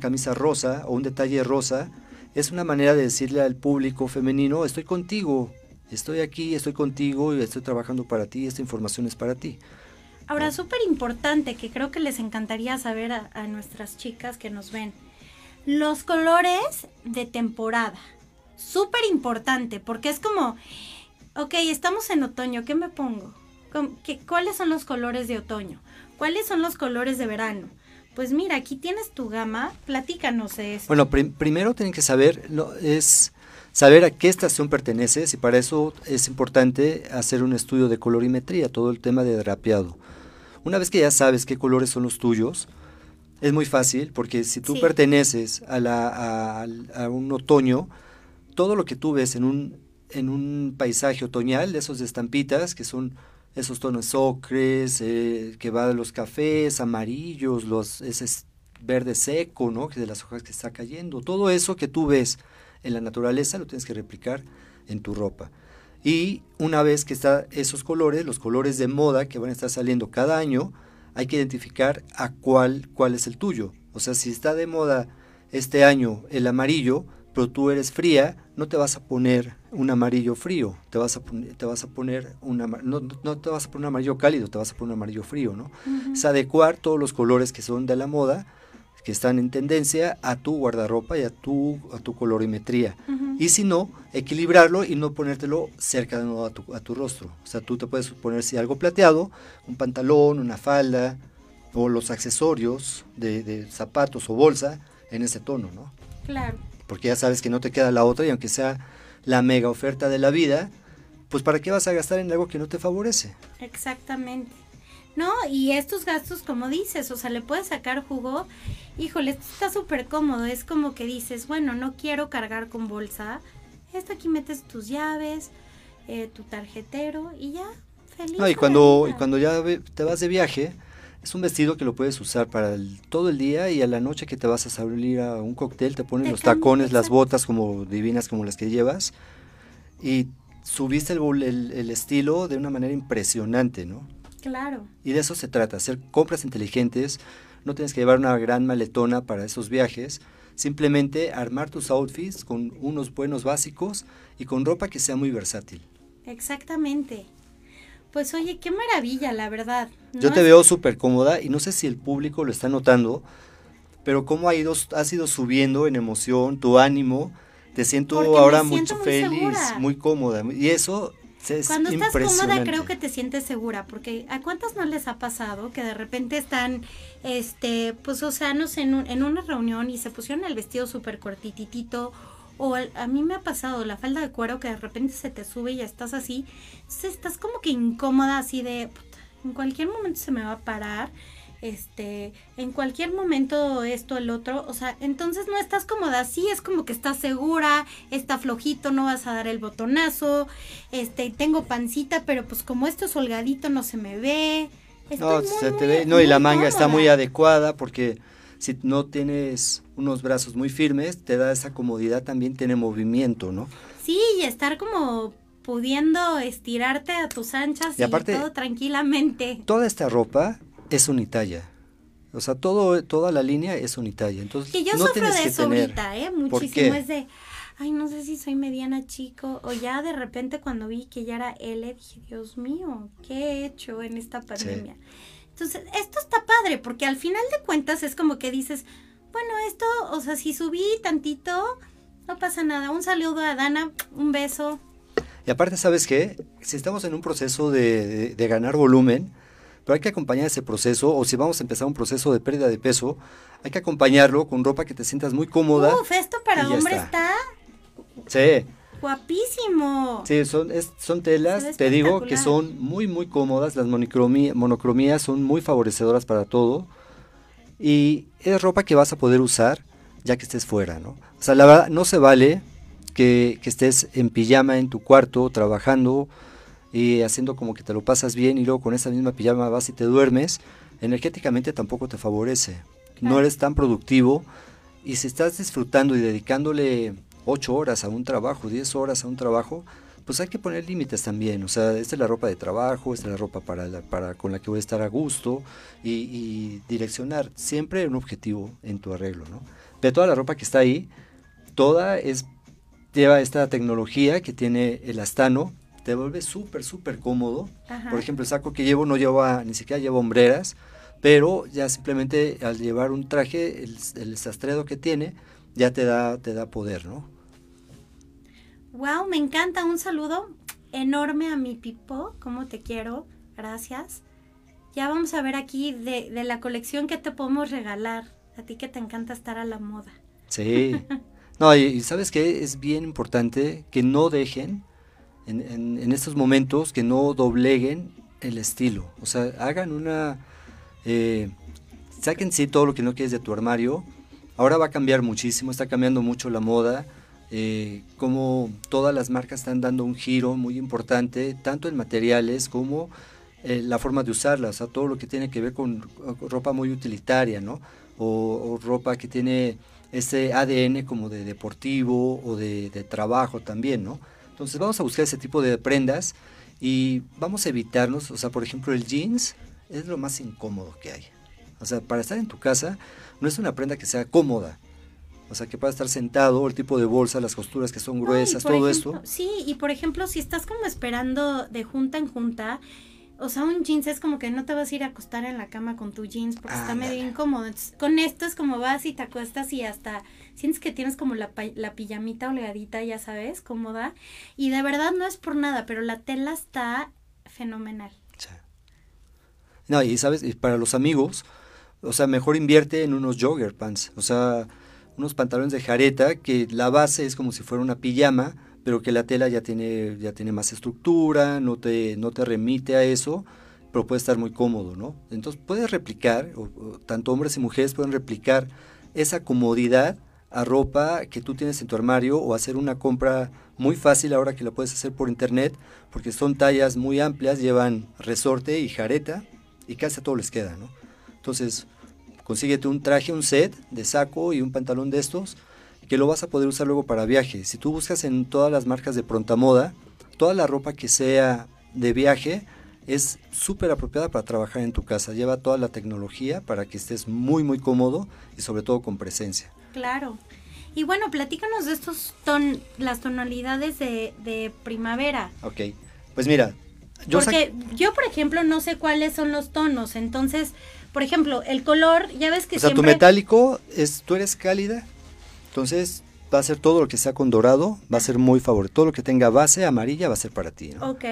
camisa rosa o un detalle rosa, es una manera de decirle al público femenino, estoy contigo, estoy aquí, estoy contigo y estoy trabajando para ti, esta información es para ti. Ahora, súper importante, que creo que les encantaría saber a, a, nuestras chicas que nos ven, los colores de temporada. Súper importante, porque es como, ok, estamos en otoño, ¿qué me pongo? ¿Qué, ¿Cuáles son los colores de otoño? ¿Cuáles son los colores de verano? Pues mira, aquí tienes tu gama, platícanos esto. Bueno, primero tienen que saber, es saber a qué estación perteneces y para eso es importante hacer un estudio de colorimetría, todo el tema de drapeado. Una vez que ya sabes qué colores son los tuyos, es muy fácil porque si tú perteneces a, la, a, un otoño, todo lo que tú ves en un, en un paisaje otoñal, de esos estampitas, que son esos tonos ocres, eh, que va de los cafés, amarillos, los, ese verde seco, ¿no? Que de las hojas que está cayendo. Todo eso que tú ves en la naturaleza lo tienes que replicar en tu ropa. Y una vez que están esos colores, los colores de moda que van a estar saliendo cada año, hay que identificar a cuál, cuál es el tuyo. O sea, si está de moda este año el amarillo, pero tú eres fría, no te vas a poner un amarillo frío, te vas a, poner, te vas a poner una, no, no, te vas a poner un amarillo cálido, te vas a poner un amarillo frío, ¿no? Es adecuar todos los colores que son de la moda, que están en tendencia, a tu guardarropa y a tu, a tu colorimetría. Y si no, equilibrarlo y no ponértelo cerca de nuevo a tu, a tu rostro. O sea, tú te puedes poner si algo plateado, un pantalón, una falda, o los accesorios de, de zapatos o bolsa en ese tono, ¿no? Claro porque ya sabes que no te queda la otra y aunque sea la mega oferta de la vida, pues ¿para qué vas a gastar en algo que no te favorece? Exactamente. No, y estos gastos, como dices, o sea, le puedes sacar jugo. Híjole, esto está súper cómodo. Es como que dices, bueno, no quiero cargar con bolsa. Esto aquí metes tus llaves, eh, tu tarjetero y ya, no, y cuando, y cuando ya te vas de viaje, es un vestido que lo puedes usar para todo el día y a la noche que te vas a salir a un cóctel te pones los tacones, las botas como divinas como las que llevas y subiste el, el, estilo de una manera impresionante, ¿no? Claro. Y de eso se trata, hacer compras inteligentes, no tienes que llevar una gran maletona para esos viajes, simplemente armar tus outfits con unos buenos básicos y con ropa que sea muy versátil. Exactamente. Pues oye, qué maravilla, la verdad. Yo te veo súper cómoda y no sé si el público lo está notando, pero cómo ha ido, has ido subiendo en emoción, tu ánimo, te siento ahora mucho feliz, muy cómoda. Y eso es Cuando estás cómoda creo que te sientes segura, porque ¿a cuántas no les ha pasado que de repente están, este, pues océanos en, en una reunión y se pusieron el vestido súper cortititito o a mí me ha pasado la falda de cuero que de repente se te sube y ya estás así. Entonces estás como que incómoda así de, en cualquier momento se me va a parar. Este, en cualquier momento esto, el otro, o sea, entonces no estás cómoda, sí es como que estás segura, está flojito, no vas a dar el botonazo, este, tengo pancita, pero pues como esto es holgadito no se me ve. no, se te ve, no, y la manga está muy adecuada porque si no tienes unos brazos muy firmes, te da esa comodidad, también tiene movimiento, ¿no? Sí, y estar como pudiendo estirarte a tus anchas y, todo tranquilamente. Toda esta ropa es unitalla. O sea, todo, toda la línea es unitalla. Entonces, que yo sufro de eso ahorita, ¿eh? Muchísimo. Es de, ay, no sé si soy mediana chico. O ya de repente cuando vi que ya era L, dije, Dios mío, ¿qué he hecho en esta pandemia? Entonces, esto está padre, porque al final de cuentas es como que dices, bueno, esto, o sea, si subí tantito, no pasa nada. Un saludo a Dana, un beso. Y aparte, ¿sabes qué? Si estamos en un proceso de, ganar volumen, pero hay que acompañar ese proceso, o si vamos a empezar un proceso de pérdida de peso, hay que acompañarlo con ropa que te sientas muy cómoda. Uf, esto para hombre está. Sí. Guapísimo. Sí, son, son telas, te digo, que son muy, muy cómodas. Las monocromías son muy favorecedoras para todo. Y es ropa que vas a poder usar ya que estés fuera, ¿no? O sea, la verdad, no se vale que, que estés en pijama en tu cuarto trabajando y haciendo como que te lo pasas bien y luego con esa misma pijama vas y te duermes. Energéticamente tampoco te favorece. No eres tan productivo y si estás disfrutando y dedicándole 8 horas a un trabajo, 10 horas a un trabajo, pues hay que poner límites también. O sea, esta es la ropa de trabajo, esta es la ropa para, para con la que voy a estar a gusto y, direccionar siempre un objetivo en tu arreglo, ¿no? De toda la ropa que está ahí, toda es lleva esta tecnología que tiene el astano, te vuelve súper, súper cómodo. Por ejemplo, el saco que llevo no lleva, ni siquiera lleva hombreras, pero ya simplemente al llevar un traje, el, el sastredo que tiene, ya te da, te da poder, ¿no? Wow, me encanta. Un saludo enorme a mi Pipo. ¿Cómo te quiero? Gracias. Ya vamos a ver aquí de, de la colección que te podemos regalar. A ti que te encanta estar a la moda. Sí. No, y, sabes que es bien importante que no dejen en, en, estos momentos, que no dobleguen el estilo. O sea, hagan una... Eh, saquen sí todo lo que no quieres de tu armario Ahora va a cambiar muchísimo, está cambiando mucho la moda, eh, como todas las marcas están dando un giro muy importante, tanto en materiales como eh, la forma de usarlas, o sea, todo lo que tiene que ver con ropa muy utilitaria, ¿no? O, ropa que tiene ese ADN como de deportivo o de, de, trabajo también, ¿no? Entonces vamos a buscar ese tipo de prendas y vamos a evitarnos, o sea, por ejemplo, el jeans es lo más incómodo que hay. O sea, para estar en tu casa, no es una prenda que sea cómoda. O sea, que pueda estar sentado, el tipo de bolsa, las costuras que son gruesas, todo esto. Sí, y por ejemplo, si estás como esperando de junta en junta, o sea, un jeans es como que no te vas a ir a acostar en la cama con tu jeans porque está medio incómodo. con esto es como vas y te acuestas y hasta sientes que tienes como la, la pijamita holgadita, ya sabes, cómoda. Y de verdad no es por nada, pero la tela está fenomenal. No, y sabes, y para los amigos, o sea, mejor invierte en unos jogger pants, o sea, unos pantalones de jareta que la base es como si fuera una pijama, pero que la tela ya tiene, ya tiene más estructura, no te, no te remite a eso, pero puede estar muy cómodo, ¿no? Entonces puedes replicar, o, tanto hombres y mujeres pueden replicar esa comodidad a ropa que tú tienes en tu armario o hacer una compra muy fácil ahora que la puedes hacer por internet, porque son tallas muy amplias, llevan resorte y jareta y casi a todos les queda, ¿no? Entonces, consíguete un traje, un set de saco y un pantalón de estos que lo vas a poder usar luego para viaje. Si tú buscas en todas las marcas de pronta moda, toda la ropa que sea de viaje es súper apropiada para trabajar en tu casa. Lleva toda la tecnología para que estés muy, muy cómodo y sobre todo con presencia. Claro. Y bueno, platícanos de estos ton, las tonalidades de, primavera. Ok, pues mira. Yo Porque yo, por ejemplo, no sé cuáles son los tonos. Entonces, por ejemplo, el color, ya ves que... O sea, tu metálico, es, tú eres cálida, entonces va a ser todo lo que sea con dorado, va a ser muy favorito. Todo lo que tenga base amarilla va a ser para ti. ¿no? Ok.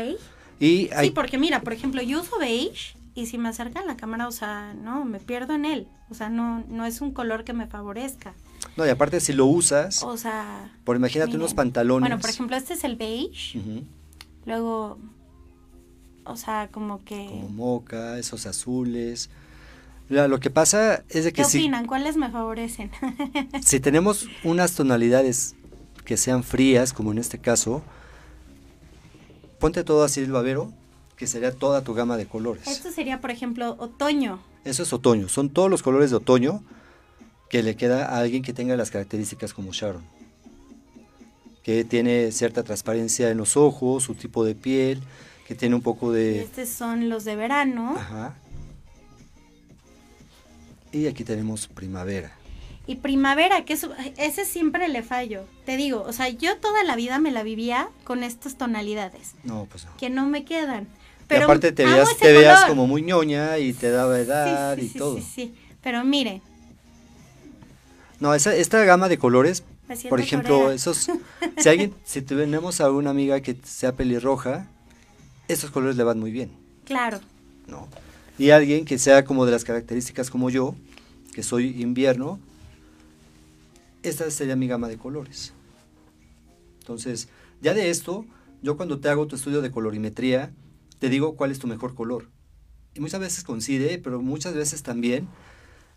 Y Sí, porque mira, por ejemplo, yo uso beige y si me acercan la cámara, o sea, no, me pierdo en él. O sea, no, no es un color que me favorezca. No, y aparte si lo usas, o sea, por imagínate unos pantalones. Bueno, por ejemplo, este es el beige. Luego, o sea, como que... Como moca, esos azules. Lo que pasa es de que ¿Qué opinan? ¿Cuáles me favorecen? si tenemos unas tonalidades que sean frías, como en este caso, ponte todo así el babero, que sería toda tu gama de colores. Esto sería, por ejemplo, otoño. Eso es otoño, son todos los colores de otoño que le queda a alguien que tenga las características como Sharon. Que tiene cierta transparencia en los ojos, su tipo de piel, que tiene un poco de... Estos son los de verano. Ajá. Y aquí tenemos primavera. Y primavera, que ese siempre le fallo. Te digo, o sea, yo toda la vida me la vivía con estas tonalidades. No, pues no. Que no me quedan. Pero aparte te veas, te veas como muy ñoña y te daba edad y todo. Sí, sí, pero mire, no, esa, esta gama de colores, por ejemplo, esos, si alguien, si tenemos a una amiga que sea pelirroja, esos colores le van muy bien. Claro. No. Y alguien que sea como de las características como yo, que soy invierno, esta sería mi gama de colores. Entonces, ya de esto, yo cuando te hago tu estudio de colorimetría, te digo cuál es tu mejor color. Y muchas veces coincide, pero muchas veces también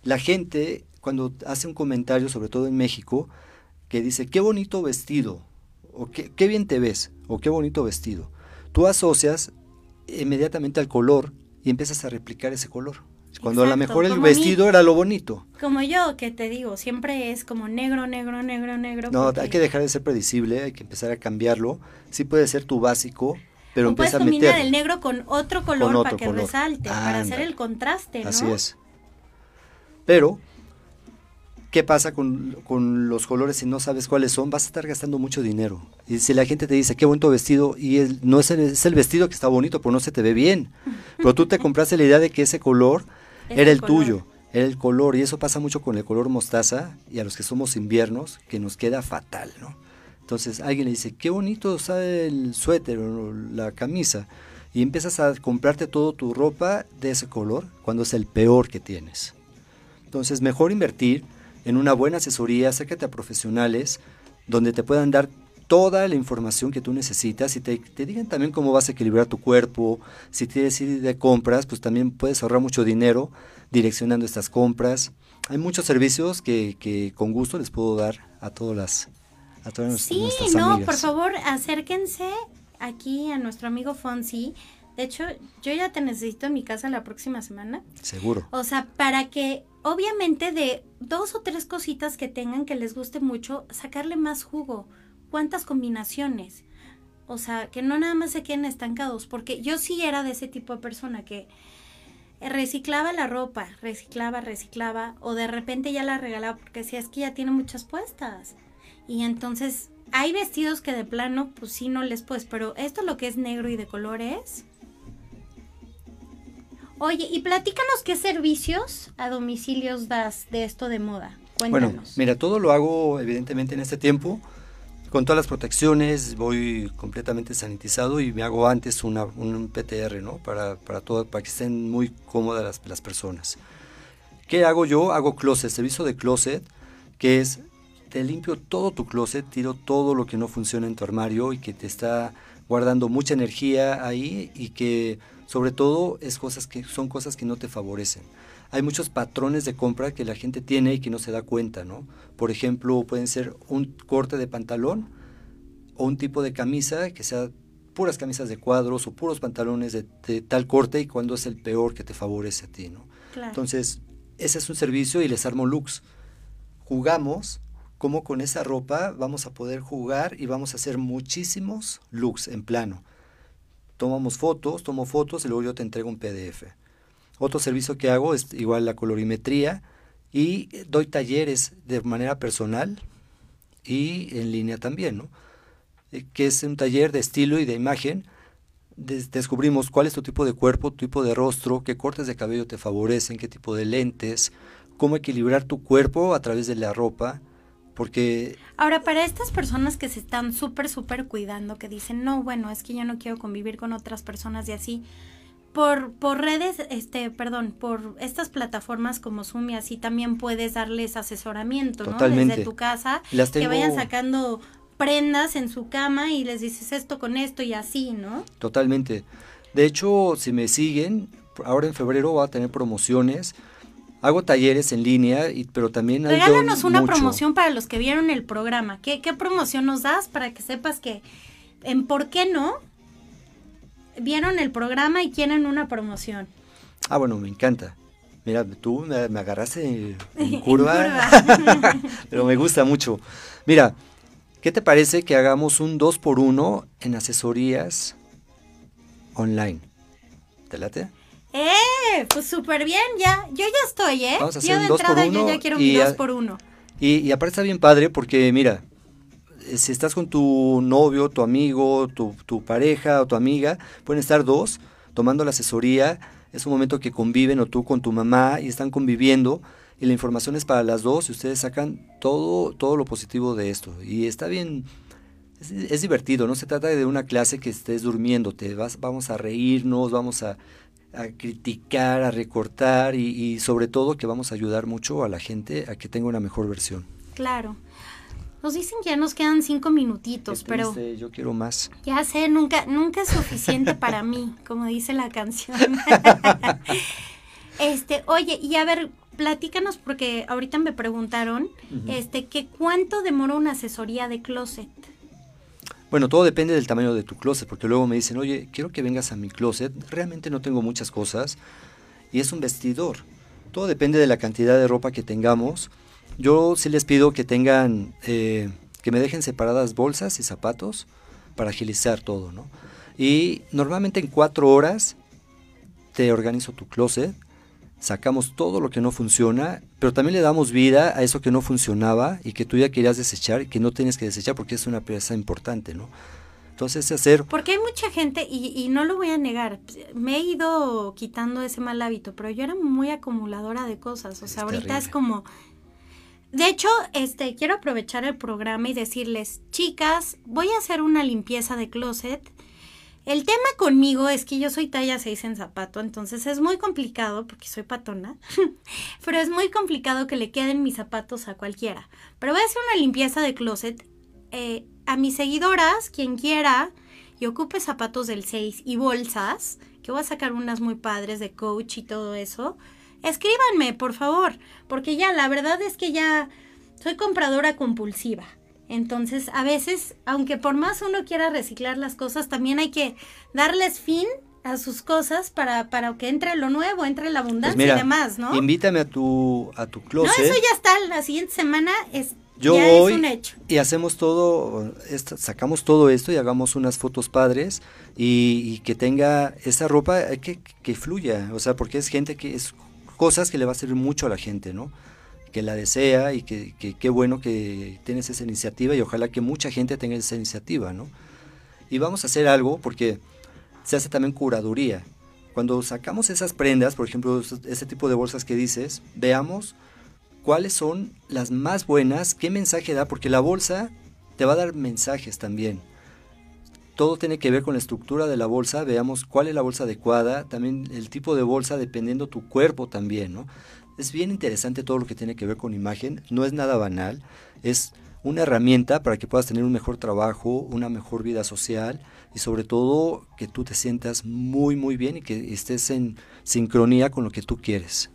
la gente cuando hace un comentario, sobre todo en México, que dice, qué bonito vestido, o qué, qué bien te ves, o qué bonito vestido, tú asocias inmediatamente al color y empiezas a replicar ese color. Cuando a lo mejor el vestido era lo bonito. Como yo, que te digo, siempre es como negro, negro, negro, negro. No, hay que dejar de ser predecible, hay que empezar a cambiarlo. Sí puede ser tu básico, pero o puedes combinar el negro con otro color para que resalte, para hacer el contraste, ¿no? Así es. Pero ¿Qué pasa con, los colores si no sabes cuáles son? Vas a estar gastando mucho dinero. Y si la gente te dice, qué bonito vestido, y no es el, es el vestido que está bonito, pero no se te ve bien. Pero tú te compraste la idea de que ese color era el, tuyo, era el color. Y eso pasa mucho con el color mostaza y a los que somos inviernos, que nos queda fatal, ¿no? Entonces alguien le dice, qué bonito está el suéter o la camisa. Y empiezas a comprarte todo tu ropa de ese color cuando es el peor que tienes. Entonces mejor invertir en una buena asesoría, acércate a profesionales donde te puedan dar toda la información que tú necesitas y te, digan también cómo vas a equilibrar tu cuerpo. Si quieres ir de compras, pues también puedes ahorrar mucho dinero direccionando estas compras. Hay muchos servicios que, que con gusto les puedo dar a todas las a todas sí, no, por favor, acérquense aquí a nuestro amigo Fonsi. De hecho, yo ya te necesito en mi casa la próxima semana. Seguro. O sea, para que obviamente de dos o tres cositas que tengan que les guste mucho, sacarle más jugo. ¿Cuántas combinaciones? O sea, que no nada más se queden estancados, porque yo sí era de ese tipo de persona que reciclaba la ropa, reciclaba, reciclaba, o de repente ya la regalaba porque si es que ya tiene muchas puestas. Y entonces hay vestidos que de plano, pues sí, no les puedes, pero esto lo que es negro y de colores, Oye, y platícanos qué servicios a domicilios das de esto de moda. Cuéntanos. Bueno, mira, todo lo hago evidentemente en este tiempo con todas las protecciones, voy completamente sanitizado y me hago antes una, un PTR, ¿no? Para, para, todo, para que estén muy cómodas las, las personas. ¿Qué hago yo? Hago closet, servicio de closet, que es, te limpio todo tu closet, tiro todo lo que no funciona en tu armario y que te está guardando mucha energía ahí y que sobre todo es cosas que son cosas que no te favorecen. hay muchos patrones de compra que la gente tiene y que no se da cuenta, ¿no? Por ejemplo, pueden ser un corte de pantalón o un tipo de camisa que sea puras camisas de cuadros o puros pantalones de, tal corte y cuando es el peor que te favorece a ti, ¿no? Entonces, ese es un servicio y les armo looks. Jugamos como con esa ropa vamos a poder jugar y vamos a hacer muchísimos looks en plano. Tomamos fotos, tomo fotos y luego yo te entrego un PDF. Otro servicio que hago es igual la colorimetría y doy talleres de manera personal y en línea también, ¿no? Eh, que es un taller de estilo y de imagen. descubrimos cuál es tu tipo de cuerpo, tu tipo de rostro, qué cortes de cabello te favorecen, qué tipo de lentes, cómo equilibrar tu cuerpo a través de la ropa, porque... Ahora, para estas personas que se están súper, súper cuidando, que dicen, no, bueno, es que yo no quiero convivir con otras personas y así, por, por redes, este, perdón, por estas plataformas como Zoom y así también puedes darles asesoramiento, ¿no? Desde tu casa, que vayan sacando prendas en su cama y les dices esto con esto y así, ¿no? Totalmente. De hecho, si me siguen, ahora en febrero va a tener promociones. Hago talleres en línea, y, pero también hay Regálanos una promoción para los que vieron el programa. ¿Qué, ¿Qué promoción nos das para que sepas que en por qué no vieron el programa y quieren una promoción. Ah, bueno, me encanta. Mira, tú me, agarraste en curva, pero me gusta mucho. Mira, ¿qué te parece que hagamos un 2 por 1 en asesorías online? ¿Te late? ¡Eh! Pues súper bien, ya. Yo ya estoy, ¿eh? Vamos a hacer yo de entrada yo ya quiero un 2 por 1 Y, y aparte está bien padre porque, mira, si estás con tu novio, tu amigo, tu, tu, pareja o tu amiga, pueden estar dos tomando la asesoría. Es un momento que conviven o tú con tu mamá y están conviviendo y la información es para las dos y ustedes sacan todo, todo lo positivo de esto. Y está bien, es, divertido, no se trata de una clase que estés durmiéndote, vas, vamos a reírnos, vamos a, a criticar, a recortar y, y sobre todo que vamos a ayudar mucho a la gente a que tenga una mejor versión. Claro. Nos dicen que ya nos quedan cinco minutitos, pero... Yo quiero más. Ya sé, nunca, nunca es suficiente para mí, como dice la canción. este, oye, y a ver, platícanos, porque ahorita me preguntaron, este, que cuánto demora una asesoría de closet. Bueno, todo depende del tamaño de tu closet, porque luego me dicen, oye, quiero que vengas a mi closet, realmente no tengo muchas cosas, y es un vestidor. Todo depende de la cantidad de ropa que tengamos yo sí les pido que tengan, eh, que me dejen separadas bolsas y zapatos para agilizar todo, ¿no? Y normalmente en cuatro horas te organizo tu closet, sacamos todo lo que no funciona, pero también le damos vida a eso que no funcionaba y que tú ya querías desechar y que no tienes que desechar porque es una pieza importante, ¿no? Entonces hacer... Porque hay mucha gente, y, y, no lo voy a negar, me he ido quitando ese mal hábito, pero yo era muy acumuladora de cosas, o sea, ahorita es como, de hecho, este, quiero aprovechar el programa y decirles, chicas, voy a hacer una limpieza de closet. El tema conmigo es que yo soy talla 6 en zapato, entonces es muy complicado porque soy patona, pero es muy complicado que le queden mis zapatos a cualquiera. Pero voy a hacer una limpieza de closet. Eh, a mis seguidoras, quien quiera y ocupe zapatos del 6 y bolsas, que voy a sacar unas muy padres de coach y todo eso, escríbanme, por favor, porque ya la verdad es que ya soy compradora compulsiva. Entonces, a veces, aunque por más uno quiera reciclar las cosas, también hay que darles fin a sus cosas para, para que entre lo nuevo, entre la pues abundancia y demás, ¿no? Invítame a tu, a tu closet. No, eso ya está, la siguiente semana es, Yo ya es un hecho. Y hacemos todo, sacamos todo esto y hagamos unas fotos padres y, que tenga esa ropa que, que fluya, o sea, porque es gente que es cosas que le va a servir mucho a la gente, ¿no? Que la desea y que qué bueno que tienes esa iniciativa y ojalá que mucha gente tenga esa iniciativa, ¿no? Y vamos a hacer algo porque se hace también curaduría. Cuando sacamos esas prendas, por ejemplo, ese tipo de bolsas que dices, veamos cuáles son las más buenas, qué mensaje da, porque la bolsa te va a dar mensajes también todo tiene que ver con la estructura de la bolsa, veamos cuál es la bolsa adecuada, también el tipo de bolsa dependiendo tu cuerpo también, ¿no? Es bien interesante todo lo que tiene que ver con imagen, no es nada banal, es una herramienta para que puedas tener un mejor trabajo, una mejor vida social y sobre todo que tú te sientas muy muy bien y que estés en sincronía con lo que tú quieres.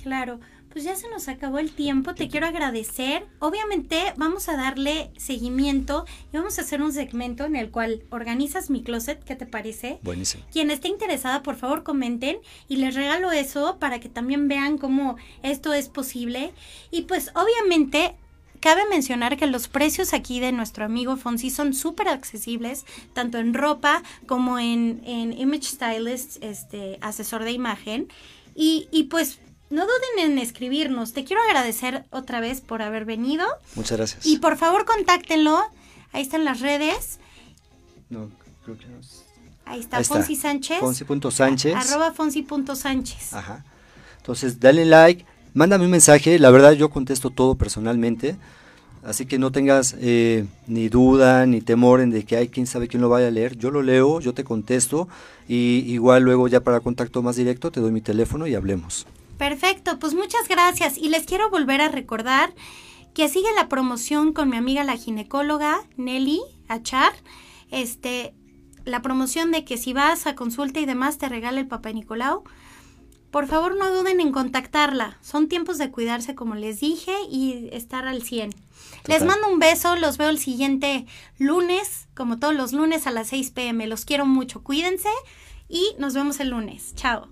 Claro, pues ya se nos acabó el tiempo, te quiero agradecer. Obviamente vamos a darle seguimiento y vamos a hacer un segmento en el cual organizas mi closet, ¿qué te parece? Buenísimo. Quien esté interesada, por favor comenten y les regalo eso para que también vean cómo esto es posible. Y pues obviamente Cabe mencionar que los precios aquí de nuestro amigo Fonsi son súper accesibles, tanto en ropa como en, en Image Stylist, este, asesor de imagen. Y, y pues no duden en escribirnos. Te quiero agradecer otra vez por haber venido. Muchas gracias. Y por favor, contáctenlo. Ahí están las redes. No, creo que no. Ahí está, Fonsi Sánchez. Fonsi.sánchez. Arroba Fonsi.sánchez. Ajá. Entonces, dale like, mándame un mensaje. La verdad, yo contesto todo personalmente. Así que no tengas eh, ni duda ni temor en de que hay quién sabe quién lo vaya a leer. Yo lo leo, yo te contesto y igual luego ya para contacto más directo te doy mi teléfono y hablemos. Perfecto, pues muchas gracias. Y les quiero volver a recordar que sigue la promoción con mi amiga la ginecóloga Nelly Achar. Este, la promoción de que si vas a consulta y demás te regala el papá Nicolau. Por favor, no duden en contactarla. Son tiempos de cuidarse, como les dije, y estar al 100. Les mando un beso, los veo el siguiente lunes, como todos los lunes a las 6 pm. Los quiero mucho, cuídense y nos vemos el lunes. Chao.